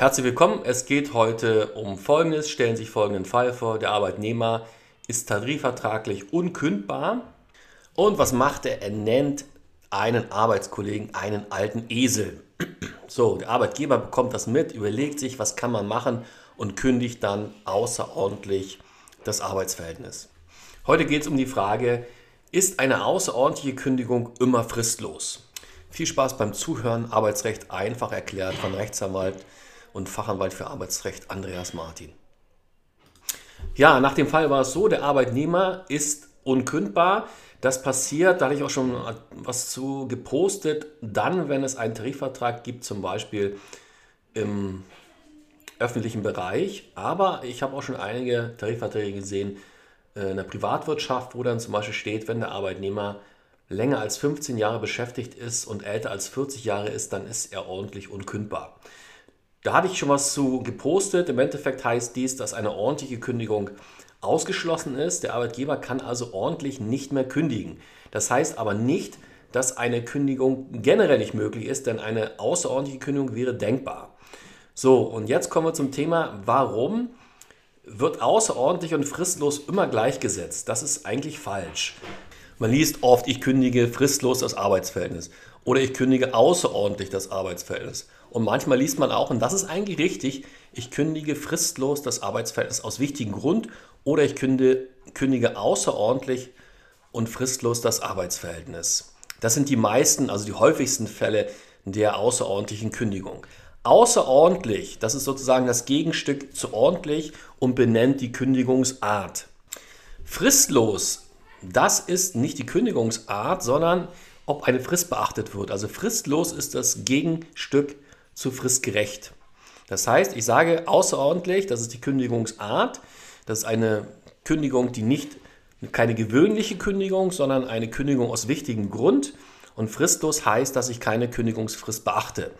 Herzlich willkommen. Es geht heute um Folgendes. Stellen Sie sich folgenden Fall vor. Der Arbeitnehmer ist tarifvertraglich unkündbar. Und was macht er? Er nennt einen Arbeitskollegen einen alten Esel. So, der Arbeitgeber bekommt das mit, überlegt sich, was kann man machen und kündigt dann außerordentlich das Arbeitsverhältnis. Heute geht es um die Frage, ist eine außerordentliche Kündigung immer fristlos? Viel Spaß beim Zuhören. Arbeitsrecht einfach erklärt von Rechtsanwalt und Fachanwalt für Arbeitsrecht Andreas Martin. Ja, nach dem Fall war es so, der Arbeitnehmer ist unkündbar. Das passiert, da hatte ich auch schon was zu gepostet, dann, wenn es einen Tarifvertrag gibt, zum Beispiel im öffentlichen Bereich. Aber ich habe auch schon einige Tarifverträge gesehen äh, in der Privatwirtschaft, wo dann zum Beispiel steht, wenn der Arbeitnehmer länger als 15 Jahre beschäftigt ist und älter als 40 Jahre ist, dann ist er ordentlich unkündbar. Da hatte ich schon was zu gepostet. Im Endeffekt heißt dies, dass eine ordentliche Kündigung ausgeschlossen ist. Der Arbeitgeber kann also ordentlich nicht mehr kündigen. Das heißt aber nicht, dass eine Kündigung generell nicht möglich ist, denn eine außerordentliche Kündigung wäre denkbar. So, und jetzt kommen wir zum Thema, warum wird außerordentlich und fristlos immer gleichgesetzt? Das ist eigentlich falsch. Man liest oft, ich kündige fristlos das Arbeitsverhältnis oder ich kündige außerordentlich das Arbeitsverhältnis. Und manchmal liest man auch, und das ist eigentlich richtig, ich kündige fristlos das Arbeitsverhältnis aus wichtigem Grund oder ich kündige, kündige außerordentlich und fristlos das Arbeitsverhältnis. Das sind die meisten, also die häufigsten Fälle der außerordentlichen Kündigung. Außerordentlich, das ist sozusagen das Gegenstück zu ordentlich und benennt die Kündigungsart. Fristlos, das ist nicht die Kündigungsart, sondern ob eine Frist beachtet wird. Also fristlos ist das Gegenstück zu fristgerecht. Das heißt, ich sage außerordentlich, das ist die Kündigungsart. Das ist eine Kündigung, die nicht keine gewöhnliche Kündigung, sondern eine Kündigung aus wichtigem Grund. Und fristlos heißt, dass ich keine Kündigungsfrist beachte.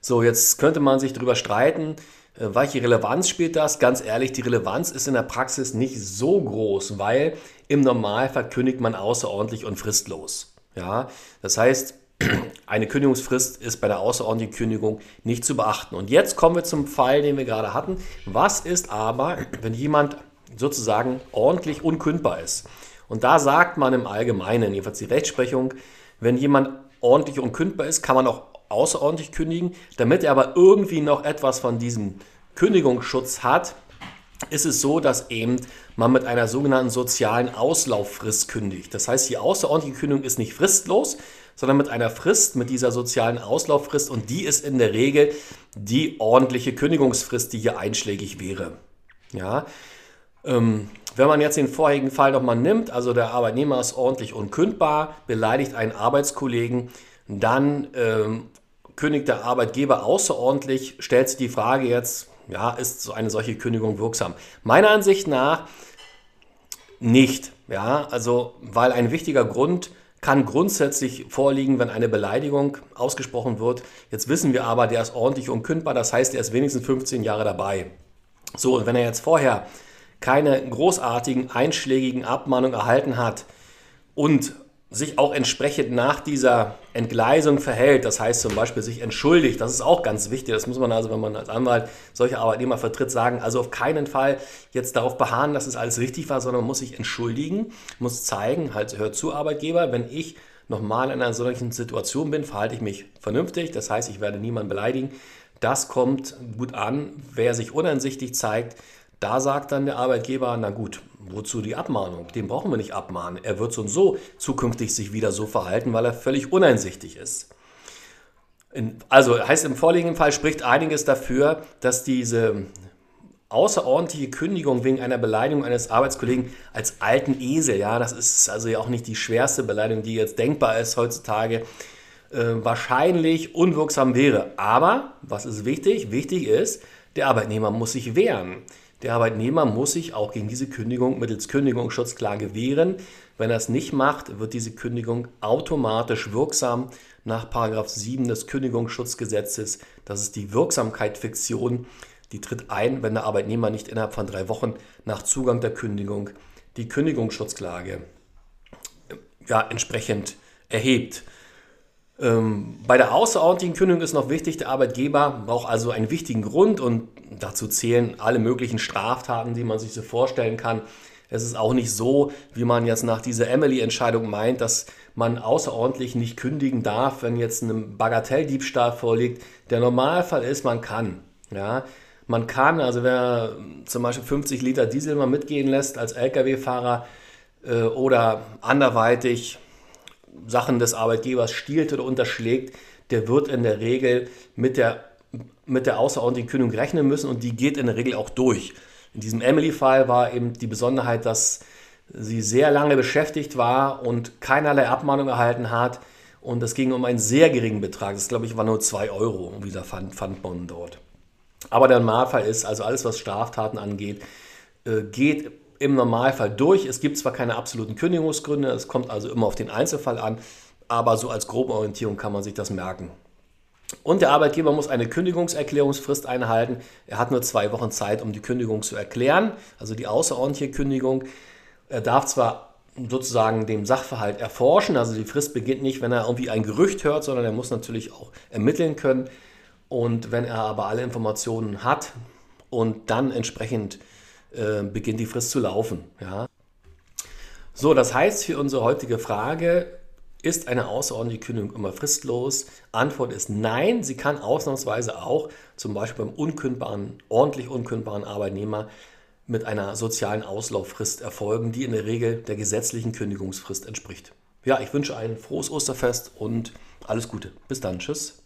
So, jetzt könnte man sich darüber streiten, welche Relevanz spielt das? Ganz ehrlich, die Relevanz ist in der Praxis nicht so groß, weil im Normalfall kündigt man außerordentlich und fristlos. Ja, das heißt, eine Kündigungsfrist ist bei der außerordentlichen Kündigung nicht zu beachten. Und jetzt kommen wir zum Fall, den wir gerade hatten. Was ist aber, wenn jemand sozusagen ordentlich unkündbar ist? Und da sagt man im Allgemeinen, jedenfalls die Rechtsprechung, wenn jemand ordentlich unkündbar ist, kann man auch außerordentlich kündigen. Damit er aber irgendwie noch etwas von diesem Kündigungsschutz hat, ist es so, dass eben man mit einer sogenannten sozialen Auslauffrist kündigt. Das heißt, die außerordentliche Kündigung ist nicht fristlos, sondern mit einer Frist, mit dieser sozialen Auslauffrist und die ist in der Regel die ordentliche Kündigungsfrist, die hier einschlägig wäre. Ja, ähm, wenn man jetzt den vorherigen Fall nochmal nimmt, also der Arbeitnehmer ist ordentlich unkündbar, beleidigt einen Arbeitskollegen, dann ähm, kündigt der Arbeitgeber außerordentlich, stellt sich die Frage jetzt, ja, ist so eine solche Kündigung wirksam? Meiner Ansicht nach nicht. Ja, also, weil ein wichtiger Grund kann grundsätzlich vorliegen, wenn eine Beleidigung ausgesprochen wird. Jetzt wissen wir aber, der ist ordentlich unkündbar, das heißt, er ist wenigstens 15 Jahre dabei. So, und wenn er jetzt vorher keine großartigen einschlägigen Abmahnungen erhalten hat und sich auch entsprechend nach dieser Entgleisung verhält, das heißt zum Beispiel sich entschuldigt, das ist auch ganz wichtig, das muss man also, wenn man als Anwalt solche Arbeitnehmer vertritt, sagen, also auf keinen Fall jetzt darauf beharren, dass es alles richtig war, sondern man muss sich entschuldigen, muss zeigen, halt hört zu Arbeitgeber, wenn ich nochmal in einer solchen Situation bin, verhalte ich mich vernünftig, das heißt, ich werde niemanden beleidigen, das kommt gut an, wer sich uneinsichtig zeigt, da sagt dann der Arbeitgeber, na gut, wozu die Abmahnung? Den brauchen wir nicht abmahnen. Er wird so und so zukünftig sich wieder so verhalten, weil er völlig uneinsichtig ist. Also heißt im vorliegenden Fall spricht einiges dafür, dass diese außerordentliche Kündigung wegen einer Beleidigung eines Arbeitskollegen als alten Esel, ja, das ist also ja auch nicht die schwerste Beleidigung, die jetzt denkbar ist heutzutage, äh, wahrscheinlich unwirksam wäre. Aber, was ist wichtig? Wichtig ist, der Arbeitnehmer muss sich wehren. Der Arbeitnehmer muss sich auch gegen diese Kündigung mittels Kündigungsschutzklage wehren. Wenn er es nicht macht, wird diese Kündigung automatisch wirksam nach 7 des Kündigungsschutzgesetzes. Das ist die Wirksamkeitsfiktion. Die tritt ein, wenn der Arbeitnehmer nicht innerhalb von drei Wochen nach Zugang der Kündigung die Kündigungsschutzklage ja, entsprechend erhebt. Ähm, bei der außerordentlichen Kündigung ist noch wichtig, der Arbeitgeber braucht also einen wichtigen Grund und dazu zählen alle möglichen Straftaten, die man sich so vorstellen kann. Es ist auch nicht so, wie man jetzt nach dieser Emily-Entscheidung meint, dass man außerordentlich nicht kündigen darf, wenn jetzt ein Bagatelldiebstahl vorliegt. Der Normalfall ist, man kann. Ja, man kann, also wer zum Beispiel 50 Liter Diesel mal mitgehen lässt als Lkw-Fahrer äh, oder anderweitig Sachen des Arbeitgebers stiehlt oder unterschlägt, der wird in der Regel mit der, mit der außerordentlichen Kündigung rechnen müssen und die geht in der Regel auch durch. In diesem Emily-Fall war eben die Besonderheit, dass sie sehr lange beschäftigt war und keinerlei Abmahnung erhalten hat. Und es ging um einen sehr geringen Betrag. Das, glaube ich, war nur 2 Euro, dieser Pfandbon dort. Aber der Normalfall ist, also alles, was Straftaten angeht, äh, geht im Normalfall durch. Es gibt zwar keine absoluten Kündigungsgründe, es kommt also immer auf den Einzelfall an, aber so als grobe Orientierung kann man sich das merken. Und der Arbeitgeber muss eine Kündigungserklärungsfrist einhalten. Er hat nur zwei Wochen Zeit, um die Kündigung zu erklären, also die außerordentliche Kündigung. Er darf zwar sozusagen dem Sachverhalt erforschen, also die Frist beginnt nicht, wenn er irgendwie ein Gerücht hört, sondern er muss natürlich auch ermitteln können. Und wenn er aber alle Informationen hat und dann entsprechend äh, beginnt die Frist zu laufen. Ja. So, das heißt für unsere heutige Frage, ist eine außerordentliche Kündigung immer fristlos? Antwort ist nein, sie kann ausnahmsweise auch zum Beispiel beim unkündbaren, ordentlich unkündbaren Arbeitnehmer mit einer sozialen Auslauffrist erfolgen, die in der Regel der gesetzlichen Kündigungsfrist entspricht. Ja, ich wünsche ein frohes Osterfest und alles Gute. Bis dann. Tschüss.